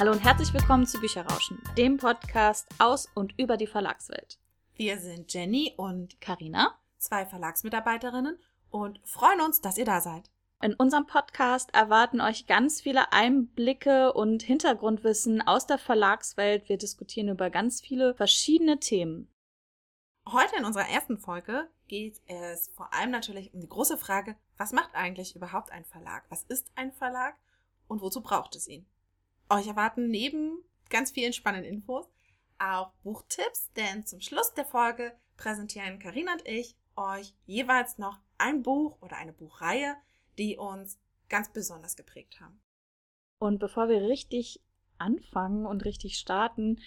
Hallo und herzlich willkommen zu Bücherrauschen, dem Podcast aus und über die Verlagswelt. Wir sind Jenny und Karina, zwei Verlagsmitarbeiterinnen und freuen uns, dass ihr da seid. In unserem Podcast erwarten euch ganz viele Einblicke und Hintergrundwissen aus der Verlagswelt. Wir diskutieren über ganz viele verschiedene Themen. Heute in unserer ersten Folge geht es vor allem natürlich um die große Frage, was macht eigentlich überhaupt ein Verlag? Was ist ein Verlag und wozu braucht es ihn? Euch erwarten neben ganz vielen spannenden Infos auch Buchtipps, denn zum Schluss der Folge präsentieren Karina und ich euch jeweils noch ein Buch oder eine Buchreihe, die uns ganz besonders geprägt haben. Und bevor wir richtig anfangen und richtig starten,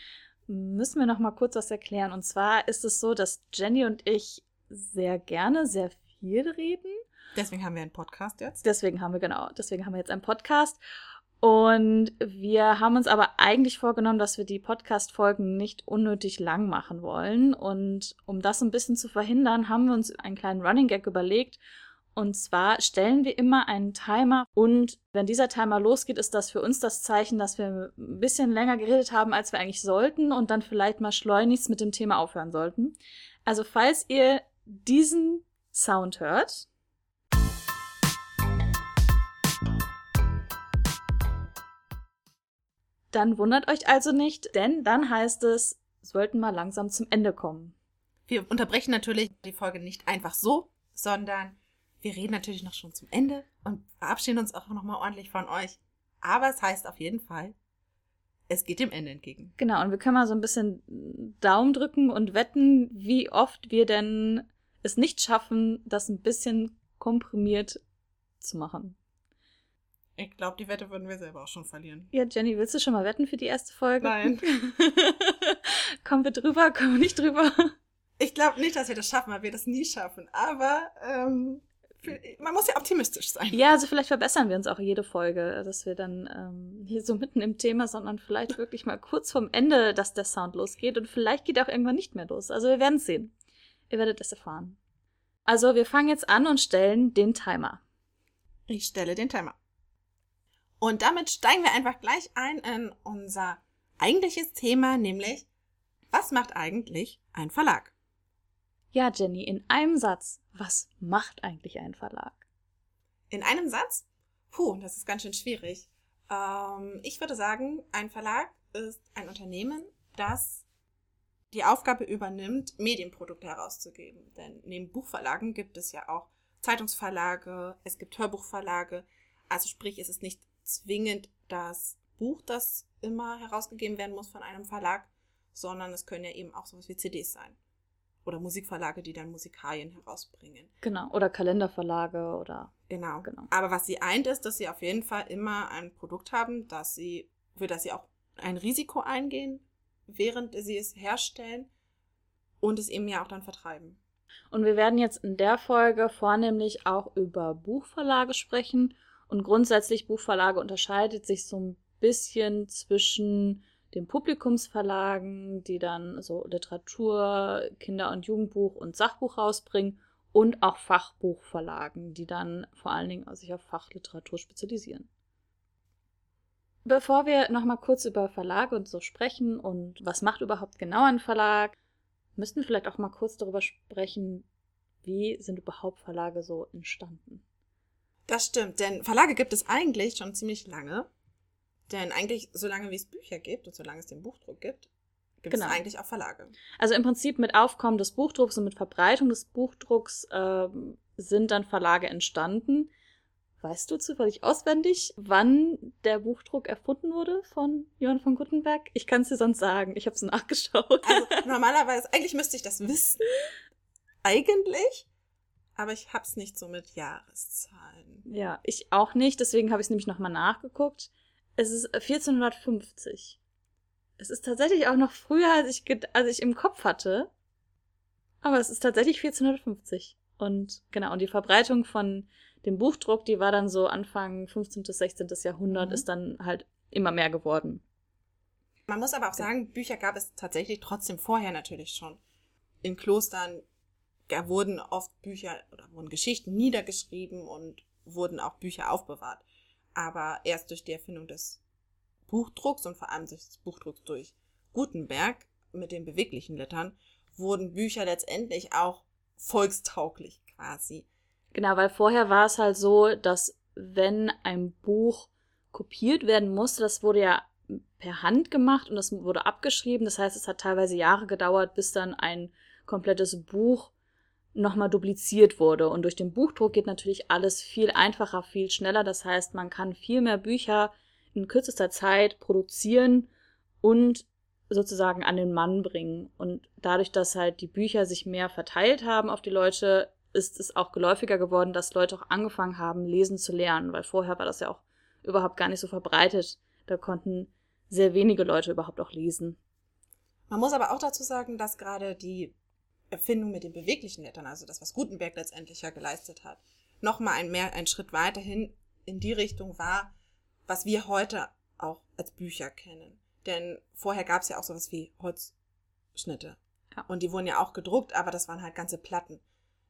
müssen wir noch mal kurz was erklären. Und zwar ist es so, dass Jenny und ich sehr gerne sehr viel reden. Deswegen haben wir einen Podcast jetzt. Deswegen haben wir genau, deswegen haben wir jetzt einen Podcast. Und wir haben uns aber eigentlich vorgenommen, dass wir die Podcast-Folgen nicht unnötig lang machen wollen. Und um das ein bisschen zu verhindern, haben wir uns einen kleinen Running Gag überlegt. Und zwar stellen wir immer einen Timer und wenn dieser Timer losgeht, ist das für uns das Zeichen, dass wir ein bisschen länger geredet haben, als wir eigentlich sollten und dann vielleicht mal schleunigst mit dem Thema aufhören sollten. Also falls ihr diesen Sound hört, dann wundert euch also nicht, denn dann heißt es, sollten mal langsam zum Ende kommen. Wir unterbrechen natürlich die Folge nicht einfach so, sondern wir reden natürlich noch schon zum Ende und verabschieden uns auch nochmal ordentlich von euch. Aber es heißt auf jeden Fall, es geht dem Ende entgegen. Genau, und wir können mal so ein bisschen Daumen drücken und wetten, wie oft wir denn es nicht schaffen, das ein bisschen komprimiert zu machen. Ich glaube, die Wette würden wir selber auch schon verlieren. Ja, Jenny, willst du schon mal wetten für die erste Folge? Nein. kommen wir drüber, kommen wir nicht drüber? Ich glaube nicht, dass wir das schaffen, weil wir das nie schaffen. Aber ähm, man muss ja optimistisch sein. Ja, also vielleicht verbessern wir uns auch jede Folge, dass wir dann ähm, hier so mitten im Thema, sondern vielleicht wirklich mal kurz vorm Ende, dass der Sound losgeht und vielleicht geht er auch irgendwann nicht mehr los. Also wir werden es sehen. Ihr werdet es erfahren. Also wir fangen jetzt an und stellen den Timer. Ich stelle den Timer. Und damit steigen wir einfach gleich ein in unser eigentliches Thema, nämlich was macht eigentlich ein Verlag? Ja, Jenny, in einem Satz, was macht eigentlich ein Verlag? In einem Satz? Puh, das ist ganz schön schwierig. Ähm, ich würde sagen, ein Verlag ist ein Unternehmen, das die Aufgabe übernimmt, Medienprodukte herauszugeben. Denn neben Buchverlagen gibt es ja auch Zeitungsverlage, es gibt Hörbuchverlage. Also sprich, es ist nicht zwingend das Buch, das immer herausgegeben werden muss von einem Verlag, sondern es können ja eben auch sowas wie CDs sein oder Musikverlage, die dann Musikalien herausbringen. Genau, oder Kalenderverlage oder. Genau. genau. Aber was sie eint, ist, dass sie auf jeden Fall immer ein Produkt haben, dass sie, für das sie auch ein Risiko eingehen, während sie es herstellen und es eben ja auch dann vertreiben. Und wir werden jetzt in der Folge vornehmlich auch über Buchverlage sprechen. Und grundsätzlich Buchverlage unterscheidet sich so ein bisschen zwischen den Publikumsverlagen, die dann so Literatur, Kinder- und Jugendbuch und Sachbuch rausbringen und auch Fachbuchverlagen, die dann vor allen Dingen sich auf Fachliteratur spezialisieren. Bevor wir nochmal kurz über Verlage und so sprechen und was macht überhaupt genau ein Verlag, müssten wir vielleicht auch mal kurz darüber sprechen, wie sind überhaupt Verlage so entstanden. Das stimmt, denn Verlage gibt es eigentlich schon ziemlich lange. Denn eigentlich, solange wie es Bücher gibt und solange es den Buchdruck gibt, gibt genau. es eigentlich auch Verlage. Also im Prinzip mit Aufkommen des Buchdrucks und mit Verbreitung des Buchdrucks äh, sind dann Verlage entstanden. Weißt du zufällig auswendig, wann der Buchdruck erfunden wurde von Johann von Gutenberg? Ich kann es dir sonst sagen. Ich habe es nachgeschaut. Also normalerweise, eigentlich müsste ich das wissen. Eigentlich. Aber ich hab's nicht so mit Jahreszahlen. Ja, ich auch nicht. Deswegen habe ich es nämlich nochmal nachgeguckt. Es ist 1450. Es ist tatsächlich auch noch früher, als ich, als ich im Kopf hatte. Aber es ist tatsächlich 1450. Und genau, und die Verbreitung von dem Buchdruck, die war dann so Anfang 15. bis 16. Jahrhundert, mhm. ist dann halt immer mehr geworden. Man muss aber auch sagen, Bücher gab es tatsächlich trotzdem vorher natürlich schon. In Klostern wurden oft Bücher oder wurden Geschichten niedergeschrieben und wurden auch Bücher aufbewahrt. Aber erst durch die Erfindung des Buchdrucks und vor allem des Buchdrucks durch Gutenberg mit den beweglichen Lettern wurden Bücher letztendlich auch volkstauglich quasi. Genau, weil vorher war es halt so, dass wenn ein Buch kopiert werden musste, das wurde ja per Hand gemacht und das wurde abgeschrieben. Das heißt, es hat teilweise Jahre gedauert, bis dann ein komplettes Buch nochmal dupliziert wurde. Und durch den Buchdruck geht natürlich alles viel einfacher, viel schneller. Das heißt, man kann viel mehr Bücher in kürzester Zeit produzieren und sozusagen an den Mann bringen. Und dadurch, dass halt die Bücher sich mehr verteilt haben auf die Leute, ist es auch geläufiger geworden, dass Leute auch angefangen haben, lesen zu lernen, weil vorher war das ja auch überhaupt gar nicht so verbreitet. Da konnten sehr wenige Leute überhaupt auch lesen. Man muss aber auch dazu sagen, dass gerade die Erfindung mit den beweglichen Lettern, also das, was Gutenberg letztendlich ja geleistet hat, nochmal ein, mehr, ein Schritt weiterhin in die Richtung war, was wir heute auch als Bücher kennen. Denn vorher gab es ja auch sowas wie Holzschnitte. Ja. Und die wurden ja auch gedruckt, aber das waren halt ganze Platten.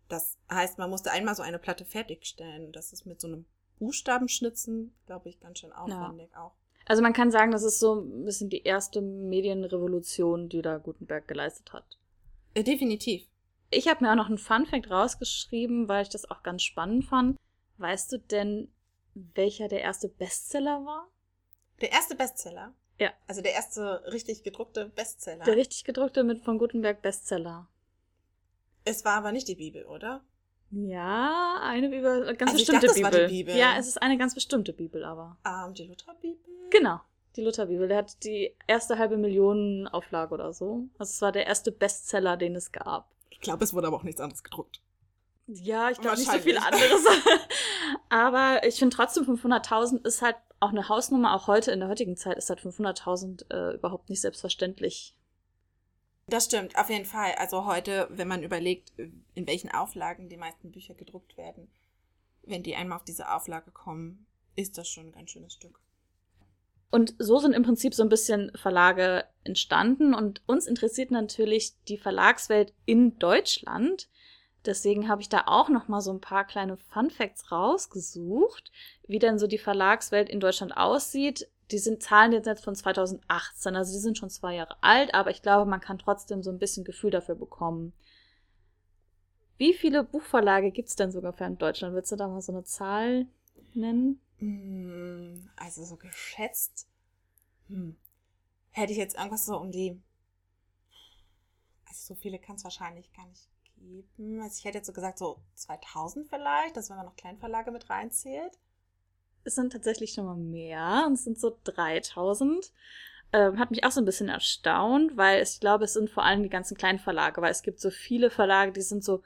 Das heißt, man musste einmal so eine Platte fertigstellen. Das ist mit so einem Buchstabenschnitzen, glaube ich, ganz schön aufwendig ja. auch. Also man kann sagen, das ist so ein bisschen die erste Medienrevolution, die da Gutenberg geleistet hat. Äh, definitiv. Ich habe mir auch noch einen Funfact rausgeschrieben, weil ich das auch ganz spannend fand. Weißt du denn, welcher der erste Bestseller war? Der erste Bestseller? Ja. Also der erste richtig gedruckte Bestseller. Der richtig gedruckte mit von Gutenberg Bestseller. Es war aber nicht die Bibel, oder? Ja, eine Bibel, ganz also bestimmte dachte, Bibel. Bibel. Ja, es ist eine ganz bestimmte Bibel, aber. Ähm, die Lutherbibel? Genau, die Lutherbibel. Der hat die erste halbe Million Auflage oder so. Also es war der erste Bestseller, den es gab. Ich glaube, es wurde aber auch nichts anderes gedruckt. Ja, ich glaube nicht so viel anderes. aber ich finde trotzdem 500.000 ist halt auch eine Hausnummer. Auch heute in der heutigen Zeit ist halt 500.000 äh, überhaupt nicht selbstverständlich. Das stimmt, auf jeden Fall. Also heute, wenn man überlegt, in welchen Auflagen die meisten Bücher gedruckt werden, wenn die einmal auf diese Auflage kommen, ist das schon ein ganz schönes Stück. Und so sind im Prinzip so ein bisschen Verlage entstanden und uns interessiert natürlich die Verlagswelt in Deutschland. Deswegen habe ich da auch noch mal so ein paar kleine Fun Facts rausgesucht, wie denn so die Verlagswelt in Deutschland aussieht die sind Zahlen jetzt von 2018, also die sind schon zwei Jahre alt, aber ich glaube, man kann trotzdem so ein bisschen Gefühl dafür bekommen. Wie viele Buchverlage gibt es denn so ungefähr in Deutschland? Willst du da mal so eine Zahl nennen? Hm, also so geschätzt hm. hätte ich jetzt irgendwas so um die. Also so viele kann es wahrscheinlich gar nicht geben. Also ich hätte jetzt so gesagt so 2000 vielleicht, dass wenn man noch Kleinverlage mit reinzählt es sind tatsächlich schon mal mehr und es sind so 3000. Ähm, hat mich auch so ein bisschen erstaunt, weil ich glaube, es sind vor allem die ganzen kleinen Verlage, weil es gibt so viele Verlage, die sind so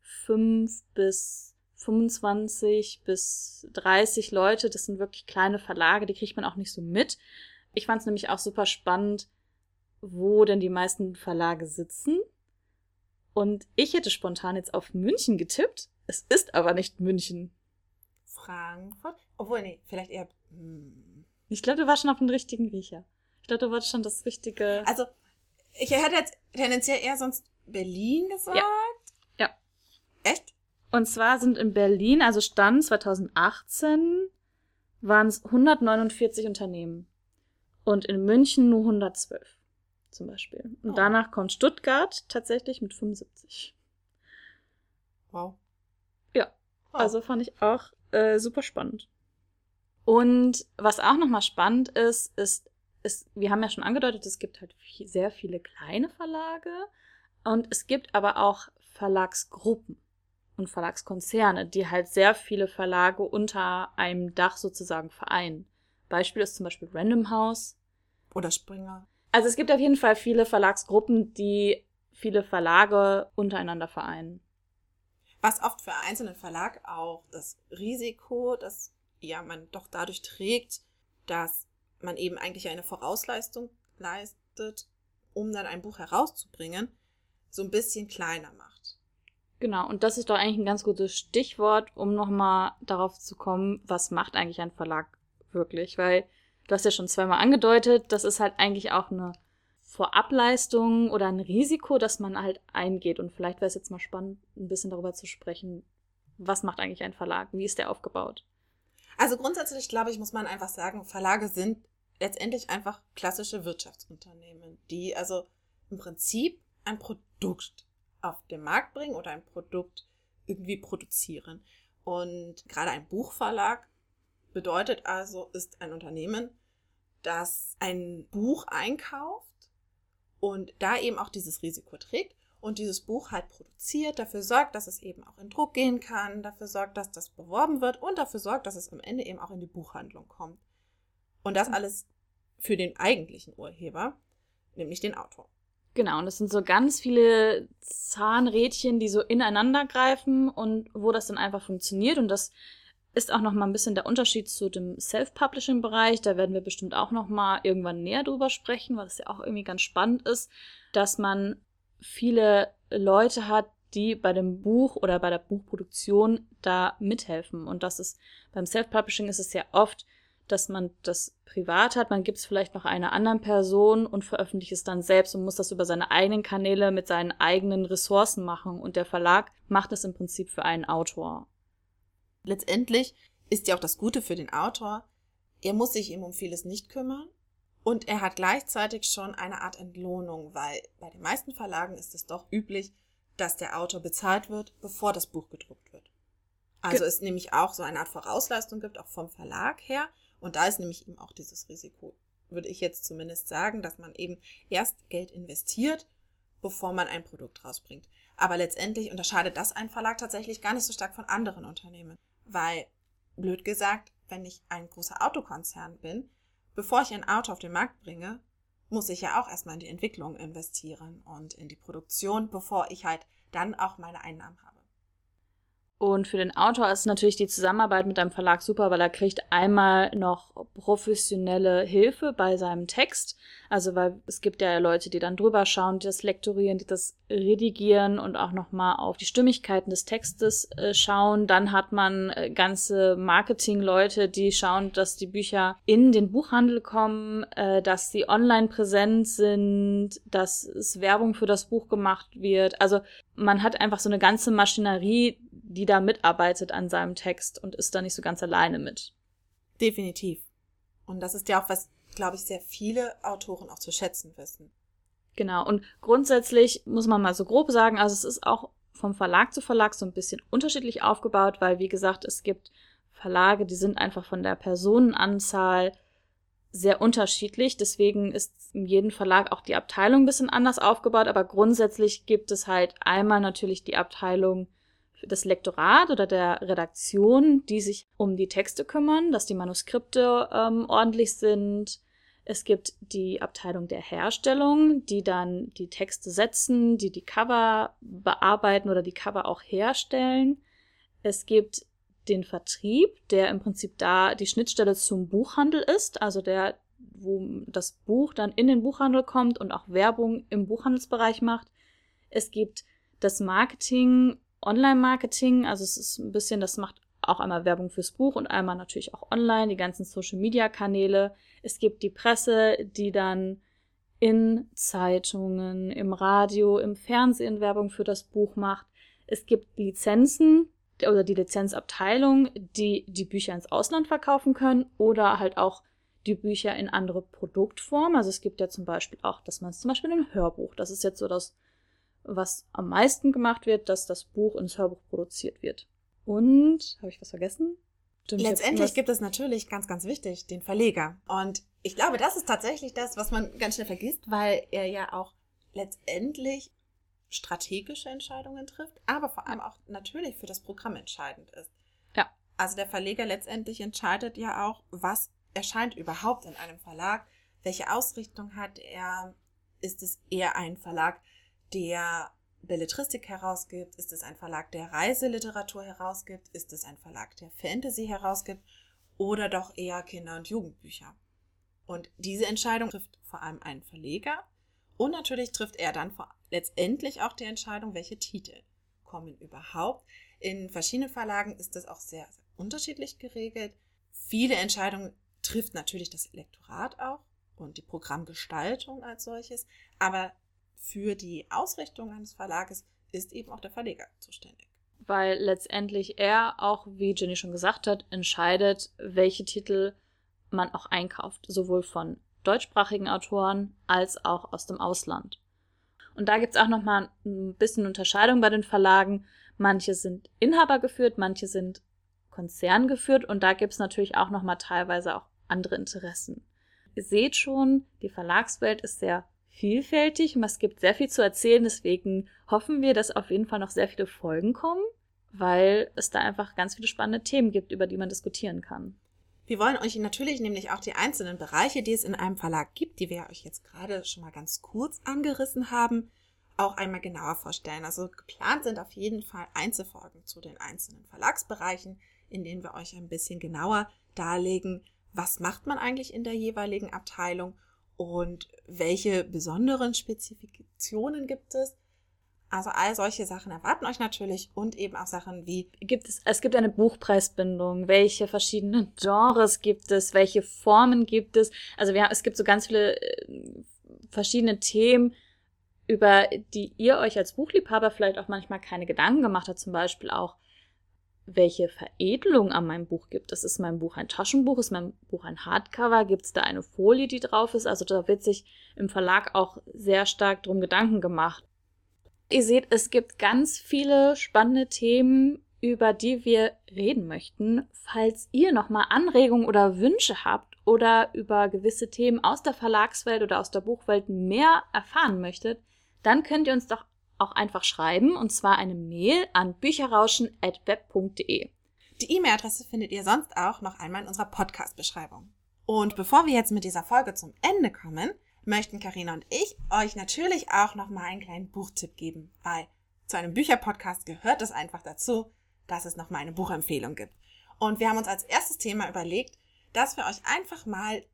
5 bis 25 bis 30 Leute. Das sind wirklich kleine Verlage, die kriegt man auch nicht so mit. Ich fand es nämlich auch super spannend, wo denn die meisten Verlage sitzen. Und ich hätte spontan jetzt auf München getippt. Es ist aber nicht München. Frankfurt? Obwohl, nee, vielleicht eher. Hm. Ich glaube, du warst schon auf dem richtigen Riecher. Ich glaube, du warst schon das richtige. Also, ich hätte jetzt tendenziell eher sonst Berlin gesagt. Ja. ja. Echt? Und zwar sind in Berlin, also Stand 2018, waren es 149 Unternehmen. Und in München nur 112 zum Beispiel. Und oh. danach kommt Stuttgart tatsächlich mit 75. Wow. Ja. Wow. Also fand ich auch äh, super spannend. Und was auch nochmal spannend ist, ist, ist, wir haben ja schon angedeutet, es gibt halt viel, sehr viele kleine Verlage und es gibt aber auch Verlagsgruppen und Verlagskonzerne, die halt sehr viele Verlage unter einem Dach sozusagen vereinen. Beispiel ist zum Beispiel Random House. Oder Springer. Also es gibt auf jeden Fall viele Verlagsgruppen, die viele Verlage untereinander vereinen. Was oft für einzelnen Verlag auch das Risiko, das ja man doch dadurch trägt, dass man eben eigentlich eine Vorausleistung leistet, um dann ein Buch herauszubringen, so ein bisschen kleiner macht. Genau, und das ist doch eigentlich ein ganz gutes Stichwort, um nochmal darauf zu kommen, was macht eigentlich ein Verlag wirklich? Weil du hast ja schon zweimal angedeutet, das ist halt eigentlich auch eine Vorableistung oder ein Risiko, das man halt eingeht. Und vielleicht wäre es jetzt mal spannend, ein bisschen darüber zu sprechen, was macht eigentlich ein Verlag? Wie ist der aufgebaut? Also grundsätzlich, glaube ich, muss man einfach sagen, Verlage sind letztendlich einfach klassische Wirtschaftsunternehmen, die also im Prinzip ein Produkt auf den Markt bringen oder ein Produkt irgendwie produzieren. Und gerade ein Buchverlag bedeutet also, ist ein Unternehmen, das ein Buch einkauft und da eben auch dieses Risiko trägt und dieses Buch halt produziert, dafür sorgt, dass es eben auch in Druck gehen kann, dafür sorgt, dass das beworben wird und dafür sorgt, dass es am Ende eben auch in die Buchhandlung kommt. Und das alles für den eigentlichen Urheber, nämlich den Autor. Genau, und das sind so ganz viele Zahnrädchen, die so ineinander greifen und wo das dann einfach funktioniert. Und das ist auch noch mal ein bisschen der Unterschied zu dem Self-Publishing-Bereich. Da werden wir bestimmt auch noch mal irgendwann näher drüber sprechen, weil das ja auch irgendwie ganz spannend ist, dass man viele Leute hat, die bei dem Buch oder bei der Buchproduktion da mithelfen. Und das ist beim Self-Publishing ist es ja oft, dass man das privat hat, man gibt es vielleicht noch einer anderen Person und veröffentlicht es dann selbst und muss das über seine eigenen Kanäle mit seinen eigenen Ressourcen machen. Und der Verlag macht es im Prinzip für einen Autor. Letztendlich ist ja auch das Gute für den Autor, er muss sich eben um vieles nicht kümmern und er hat gleichzeitig schon eine Art Entlohnung, weil bei den meisten Verlagen ist es doch üblich, dass der Autor bezahlt wird, bevor das Buch gedruckt wird. Also es nämlich auch so eine Art Vorausleistung gibt, auch vom Verlag her. Und da ist nämlich eben auch dieses Risiko, würde ich jetzt zumindest sagen, dass man eben erst Geld investiert, bevor man ein Produkt rausbringt. Aber letztendlich unterscheidet das ein Verlag tatsächlich gar nicht so stark von anderen Unternehmen. Weil, blöd gesagt, wenn ich ein großer Autokonzern bin, bevor ich ein Auto auf den Markt bringe, muss ich ja auch erstmal in die Entwicklung investieren und in die Produktion, bevor ich halt dann auch meine Einnahmen habe. Und für den Autor ist natürlich die Zusammenarbeit mit einem Verlag super, weil er kriegt einmal noch professionelle Hilfe bei seinem Text. Also weil es gibt ja Leute, die dann drüber schauen, die das lektorieren, die das redigieren und auch nochmal auf die Stimmigkeiten des Textes äh, schauen. Dann hat man äh, ganze Marketing-Leute, die schauen, dass die Bücher in den Buchhandel kommen, äh, dass sie online präsent sind, dass es Werbung für das Buch gemacht wird. Also man hat einfach so eine ganze Maschinerie, die da mitarbeitet an seinem Text und ist da nicht so ganz alleine mit. Definitiv. Und das ist ja auch, was, glaube ich, sehr viele Autoren auch zu schätzen wissen. Genau. Und grundsätzlich muss man mal so grob sagen, also es ist auch vom Verlag zu Verlag so ein bisschen unterschiedlich aufgebaut, weil, wie gesagt, es gibt Verlage, die sind einfach von der Personenanzahl sehr unterschiedlich. Deswegen ist in jedem Verlag auch die Abteilung ein bisschen anders aufgebaut. Aber grundsätzlich gibt es halt einmal natürlich die Abteilung das Lektorat oder der Redaktion, die sich um die Texte kümmern, dass die Manuskripte ähm, ordentlich sind. Es gibt die Abteilung der Herstellung, die dann die Texte setzen, die die Cover bearbeiten oder die Cover auch herstellen. Es gibt den Vertrieb, der im Prinzip da die Schnittstelle zum Buchhandel ist, also der, wo das Buch dann in den Buchhandel kommt und auch Werbung im Buchhandelsbereich macht. Es gibt das Marketing Online-Marketing. Also es ist ein bisschen, das macht auch einmal Werbung fürs Buch und einmal natürlich auch online, die ganzen Social-Media-Kanäle. Es gibt die Presse, die dann in Zeitungen, im Radio, im Fernsehen Werbung für das Buch macht. Es gibt Lizenzen oder die Lizenzabteilung, die die Bücher ins Ausland verkaufen können oder halt auch die Bücher in andere Produktformen. Also es gibt ja zum Beispiel auch, dass man es zum Beispiel in einem Hörbuch, das ist jetzt so das was am meisten gemacht wird, dass das Buch ins Hörbuch produziert wird. Und, habe ich was vergessen? Stimmt, Letztendlich gibt es natürlich ganz, ganz wichtig den Verleger. Und ich glaube, das ist tatsächlich das, was man ganz schnell vergisst, weil er ja auch letztendlich strategische Entscheidungen trifft, aber vor allem auch natürlich für das Programm entscheidend ist. Ja. Also der Verleger letztendlich entscheidet ja auch, was erscheint überhaupt in einem Verlag, welche Ausrichtung hat er, ist es eher ein Verlag, der Belletristik herausgibt? Ist es ein Verlag, der Reiseliteratur herausgibt? Ist es ein Verlag, der Fantasy herausgibt? Oder doch eher Kinder- und Jugendbücher? Und diese Entscheidung trifft vor allem ein Verleger und natürlich trifft er dann letztendlich auch die Entscheidung, welche Titel kommen überhaupt. In verschiedenen Verlagen ist das auch sehr, sehr unterschiedlich geregelt. Viele Entscheidungen trifft natürlich das Lektorat auch und die Programmgestaltung als solches, aber für die Ausrichtung eines Verlages ist eben auch der Verleger zuständig. Weil letztendlich er auch, wie Jenny schon gesagt hat, entscheidet, welche Titel man auch einkauft, sowohl von deutschsprachigen Autoren als auch aus dem Ausland. Und da gibt es auch nochmal ein bisschen Unterscheidung bei den Verlagen. Manche sind Inhaber geführt, manche sind Konzern geführt und da gibt es natürlich auch nochmal teilweise auch andere Interessen. Ihr seht schon, die Verlagswelt ist sehr vielfältig und es gibt sehr viel zu erzählen. Deswegen hoffen wir, dass auf jeden Fall noch sehr viele Folgen kommen, weil es da einfach ganz viele spannende Themen gibt, über die man diskutieren kann. Wir wollen euch natürlich nämlich auch die einzelnen Bereiche, die es in einem Verlag gibt, die wir euch jetzt gerade schon mal ganz kurz angerissen haben, auch einmal genauer vorstellen. Also geplant sind auf jeden Fall Einzelfolgen zu den einzelnen Verlagsbereichen, in denen wir euch ein bisschen genauer darlegen, was macht man eigentlich in der jeweiligen Abteilung und welche besonderen Spezifikationen gibt es. Also all solche Sachen erwarten euch natürlich und eben auch Sachen wie gibt es es gibt eine Buchpreisbindung, welche verschiedenen Genres gibt es, welche Formen gibt es? Also wir es gibt so ganz viele äh, verschiedene Themen, über die ihr euch als Buchliebhaber vielleicht auch manchmal keine Gedanken gemacht habt, zum Beispiel auch welche Veredelung an meinem Buch gibt. Ist mein Buch ein Taschenbuch? Ist mein Buch ein Hardcover? Gibt es da eine Folie, die drauf ist? Also da wird sich im Verlag auch sehr stark drum Gedanken gemacht. Ihr seht, es gibt ganz viele spannende Themen, über die wir reden möchten. Falls ihr nochmal Anregungen oder Wünsche habt oder über gewisse Themen aus der Verlagswelt oder aus der Buchwelt mehr erfahren möchtet, dann könnt ihr uns doch auch einfach schreiben, und zwar eine Mail an bücherrauschen.web.de. Die E-Mail-Adresse findet ihr sonst auch noch einmal in unserer Podcast-Beschreibung. Und bevor wir jetzt mit dieser Folge zum Ende kommen, möchten Karina und ich euch natürlich auch noch mal einen kleinen Buchtipp geben, weil zu einem Bücherpodcast gehört es einfach dazu, dass es noch mal eine Buchempfehlung gibt. Und wir haben uns als erstes Thema überlegt, dass wir euch einfach mal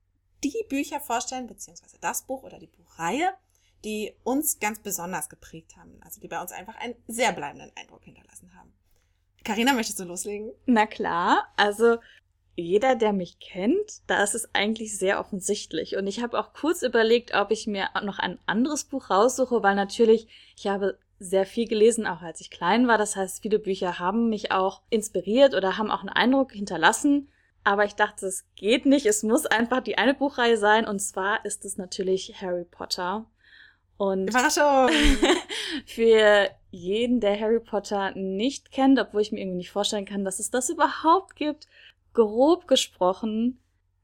die Bücher vorstellen, beziehungsweise das Buch oder die Buchreihe, die uns ganz besonders geprägt haben. Also die bei uns einfach einen sehr bleibenden Eindruck hinterlassen haben. Karina, möchtest du loslegen? Na klar, also jeder, der mich kennt, da ist es eigentlich sehr offensichtlich. Und ich habe auch kurz überlegt, ob ich mir noch ein anderes Buch raussuche, weil natürlich, ich habe sehr viel gelesen, auch als ich klein war. Das heißt, viele Bücher haben mich auch inspiriert oder haben auch einen Eindruck hinterlassen. Aber ich dachte, es geht nicht. Es muss einfach die eine Buchreihe sein. Und zwar ist es natürlich Harry Potter. Und Überraschung! für jeden, der Harry Potter nicht kennt, obwohl ich mir irgendwie nicht vorstellen kann, dass es das überhaupt gibt, grob gesprochen,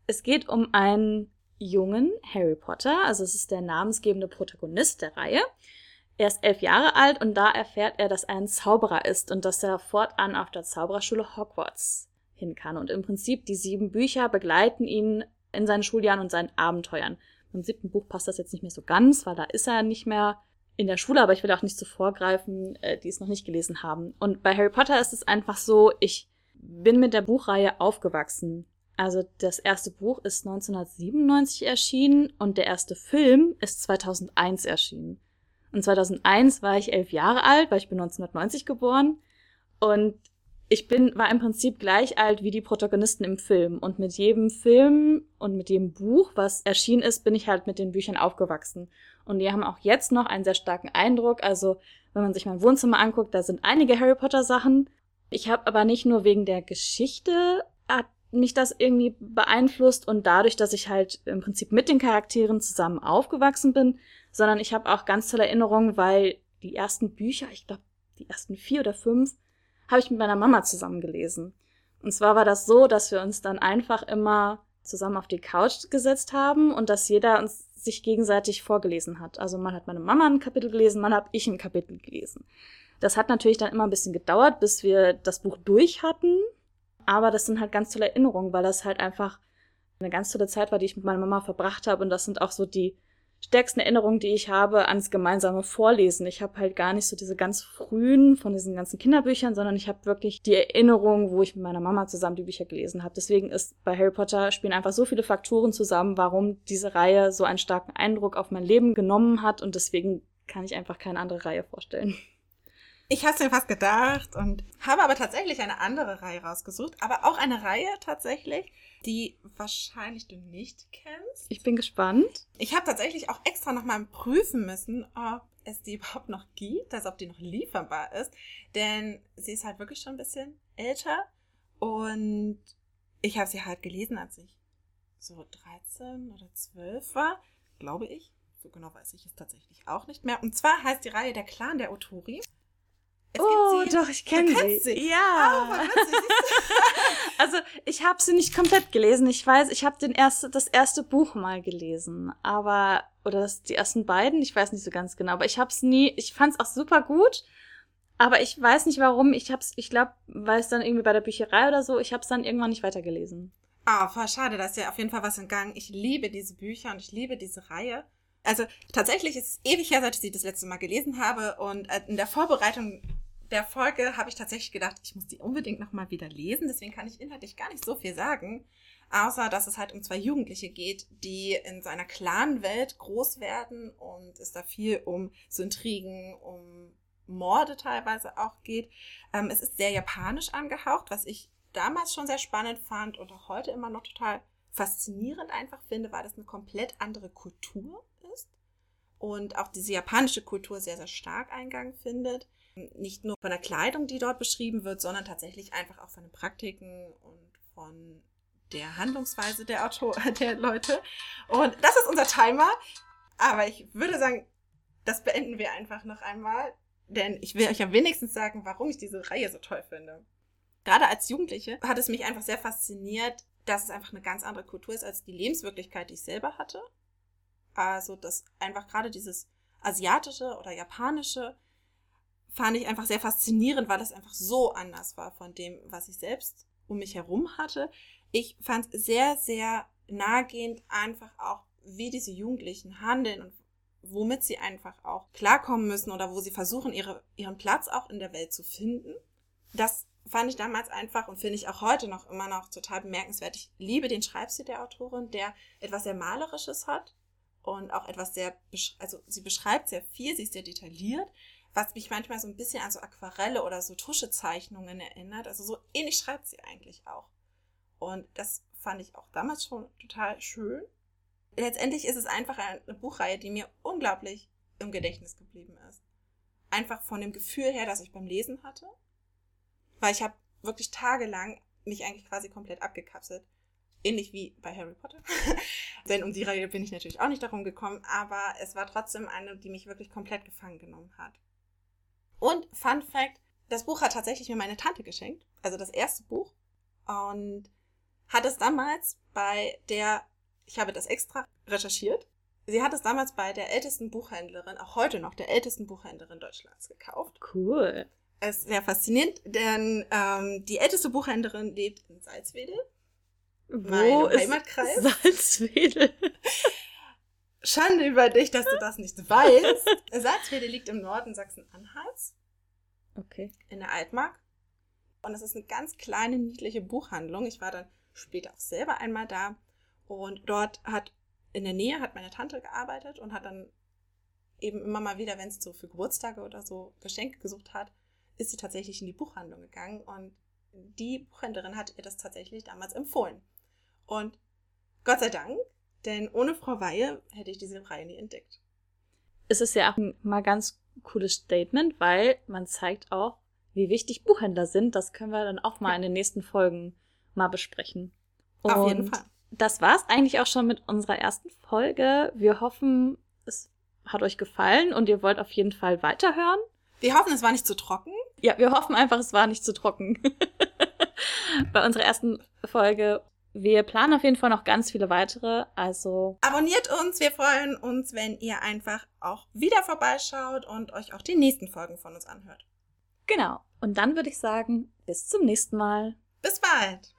es geht um einen jungen Harry Potter, also es ist der namensgebende Protagonist der Reihe. Er ist elf Jahre alt und da erfährt er, dass er ein Zauberer ist und dass er fortan auf der Zaubererschule Hogwarts hin kann. Und im Prinzip die sieben Bücher begleiten ihn in seinen Schuljahren und seinen Abenteuern. Im siebten Buch passt das jetzt nicht mehr so ganz, weil da ist er nicht mehr in der Schule, aber ich will auch nicht so vorgreifen, äh, die es noch nicht gelesen haben. Und bei Harry Potter ist es einfach so, ich bin mit der Buchreihe aufgewachsen. Also das erste Buch ist 1997 erschienen und der erste Film ist 2001 erschienen. Und 2001 war ich elf Jahre alt, weil ich bin 1990 geboren. Und ich bin, war im Prinzip gleich alt wie die Protagonisten im Film. Und mit jedem Film und mit jedem Buch, was erschienen ist, bin ich halt mit den Büchern aufgewachsen. Und die haben auch jetzt noch einen sehr starken Eindruck. Also, wenn man sich mein Wohnzimmer anguckt, da sind einige Harry Potter Sachen. Ich habe aber nicht nur wegen der Geschichte hat mich das irgendwie beeinflusst und dadurch, dass ich halt im Prinzip mit den Charakteren zusammen aufgewachsen bin, sondern ich habe auch ganz tolle Erinnerungen, weil die ersten Bücher, ich glaube, die ersten vier oder fünf, habe ich mit meiner Mama zusammen gelesen. Und zwar war das so, dass wir uns dann einfach immer zusammen auf die Couch gesetzt haben und dass jeder uns sich gegenseitig vorgelesen hat. Also man hat meine Mama ein Kapitel gelesen, man hat ich ein Kapitel gelesen. Das hat natürlich dann immer ein bisschen gedauert, bis wir das Buch durch hatten. Aber das sind halt ganz tolle Erinnerungen, weil das halt einfach eine ganz tolle Zeit war, die ich mit meiner Mama verbracht habe. Und das sind auch so die stärksten Erinnerungen, die ich habe ans gemeinsame Vorlesen. Ich habe halt gar nicht so diese ganz frühen von diesen ganzen Kinderbüchern, sondern ich habe wirklich die Erinnerung, wo ich mit meiner Mama zusammen die Bücher gelesen habe. Deswegen ist bei Harry Potter spielen einfach so viele Faktoren zusammen, warum diese Reihe so einen starken Eindruck auf mein Leben genommen hat und deswegen kann ich einfach keine andere Reihe vorstellen. Ich hatte mir fast gedacht und habe aber tatsächlich eine andere Reihe rausgesucht, aber auch eine Reihe tatsächlich, die wahrscheinlich du nicht kennst. Ich bin gespannt. Ich habe tatsächlich auch extra nochmal prüfen müssen, ob es die überhaupt noch gibt, also ob die noch lieferbar ist, denn sie ist halt wirklich schon ein bisschen älter und ich habe sie halt gelesen, als ich so 13 oder 12 war, glaube ich. So genau weiß ich es tatsächlich auch nicht mehr. Und zwar heißt die Reihe Der Clan der Otori. Es oh, doch, ich kenne sie. sie. Ja. Oh, also, ich habe sie nicht komplett gelesen. Ich weiß, ich habe den erste, das erste Buch mal gelesen, aber oder das, die ersten beiden, ich weiß nicht so ganz genau, aber ich habe es nie, ich fand es auch super gut, aber ich weiß nicht warum, ich hab's, ich glaube, weil es dann irgendwie bei der Bücherei oder so, ich habe es dann irgendwann nicht weitergelesen. Ah, voll schade, da ist ja auf jeden Fall was entgangen. Ich liebe diese Bücher und ich liebe diese Reihe. Also tatsächlich ist es ewig her, seit ich sie das letzte Mal gelesen habe und äh, in der Vorbereitung der Folge habe ich tatsächlich gedacht, ich muss die unbedingt nochmal wieder lesen. Deswegen kann ich inhaltlich gar nicht so viel sagen. Außer, dass es halt um zwei Jugendliche geht, die in so einer Clan-Welt groß werden und es da viel um so Intrigen, um Morde teilweise auch geht. Ähm, es ist sehr japanisch angehaucht, was ich damals schon sehr spannend fand und auch heute immer noch total faszinierend einfach finde, weil das eine komplett andere Kultur ist und auch diese japanische Kultur sehr, sehr stark Eingang findet. Nicht nur von der Kleidung, die dort beschrieben wird, sondern tatsächlich einfach auch von den Praktiken und von der Handlungsweise der, Autor der Leute. Und das ist unser Timer. Aber ich würde sagen, das beenden wir einfach noch einmal. Denn ich will euch ja wenigstens sagen, warum ich diese Reihe so toll finde. Gerade als Jugendliche hat es mich einfach sehr fasziniert, dass es einfach eine ganz andere Kultur ist als die Lebenswirklichkeit, die ich selber hatte. Also, dass einfach gerade dieses asiatische oder japanische fand ich einfach sehr faszinierend, weil es einfach so anders war von dem, was ich selbst um mich herum hatte. Ich fand es sehr, sehr nahegehend einfach auch, wie diese Jugendlichen handeln und womit sie einfach auch klarkommen müssen oder wo sie versuchen, ihre, ihren Platz auch in der Welt zu finden. Das fand ich damals einfach und finde ich auch heute noch immer noch total bemerkenswert. Ich liebe den Schreibstil der Autorin, der etwas sehr Malerisches hat und auch etwas sehr, also sie beschreibt sehr viel, sie ist sehr detailliert, was mich manchmal so ein bisschen an so Aquarelle oder so Tuschezeichnungen erinnert. Also so ähnlich schreibt sie eigentlich auch. Und das fand ich auch damals schon total schön. Letztendlich ist es einfach eine Buchreihe, die mir unglaublich im Gedächtnis geblieben ist. Einfach von dem Gefühl her, das ich beim Lesen hatte. Weil ich habe wirklich tagelang mich eigentlich quasi komplett abgekapselt. Ähnlich wie bei Harry Potter. Denn um die Reihe bin ich natürlich auch nicht darum gekommen, aber es war trotzdem eine, die mich wirklich komplett gefangen genommen hat. Und Fun Fact, das Buch hat tatsächlich mir meine Tante geschenkt, also das erste Buch. Und hat es damals bei der, ich habe das extra recherchiert, sie hat es damals bei der ältesten Buchhändlerin, auch heute noch der ältesten Buchhändlerin Deutschlands gekauft. Cool. Es ist sehr faszinierend, denn ähm, die älteste Buchhändlerin lebt in Salzwedel. Wo ist Heimatkreis. Salzwedel? Schande über dich, dass du das nicht weißt. Salzwedel liegt im Norden Sachsen-Anhalts. Okay. In der Altmark. Und es ist eine ganz kleine, niedliche Buchhandlung. Ich war dann später auch selber einmal da. Und dort hat, in der Nähe hat meine Tante gearbeitet und hat dann eben immer mal wieder, wenn es so für Geburtstage oder so Geschenke gesucht hat, ist sie tatsächlich in die Buchhandlung gegangen und die Buchhändlerin hat ihr das tatsächlich damals empfohlen. Und Gott sei Dank denn ohne Frau Weihe hätte ich diese Reihe nie entdeckt. Es ist ja auch ein mal ganz cooles Statement, weil man zeigt auch, wie wichtig Buchhändler sind. Das können wir dann auch mal in den nächsten Folgen mal besprechen. Und Auf jeden Fall. Das war's eigentlich auch schon mit unserer ersten Folge. Wir hoffen, es hat euch gefallen und ihr wollt auf jeden Fall weiterhören. Wir hoffen, es war nicht zu trocken. Ja, wir hoffen einfach, es war nicht zu trocken. Bei unserer ersten Folge wir planen auf jeden Fall noch ganz viele weitere, also. Abonniert uns, wir freuen uns, wenn ihr einfach auch wieder vorbeischaut und euch auch die nächsten Folgen von uns anhört. Genau. Und dann würde ich sagen, bis zum nächsten Mal. Bis bald.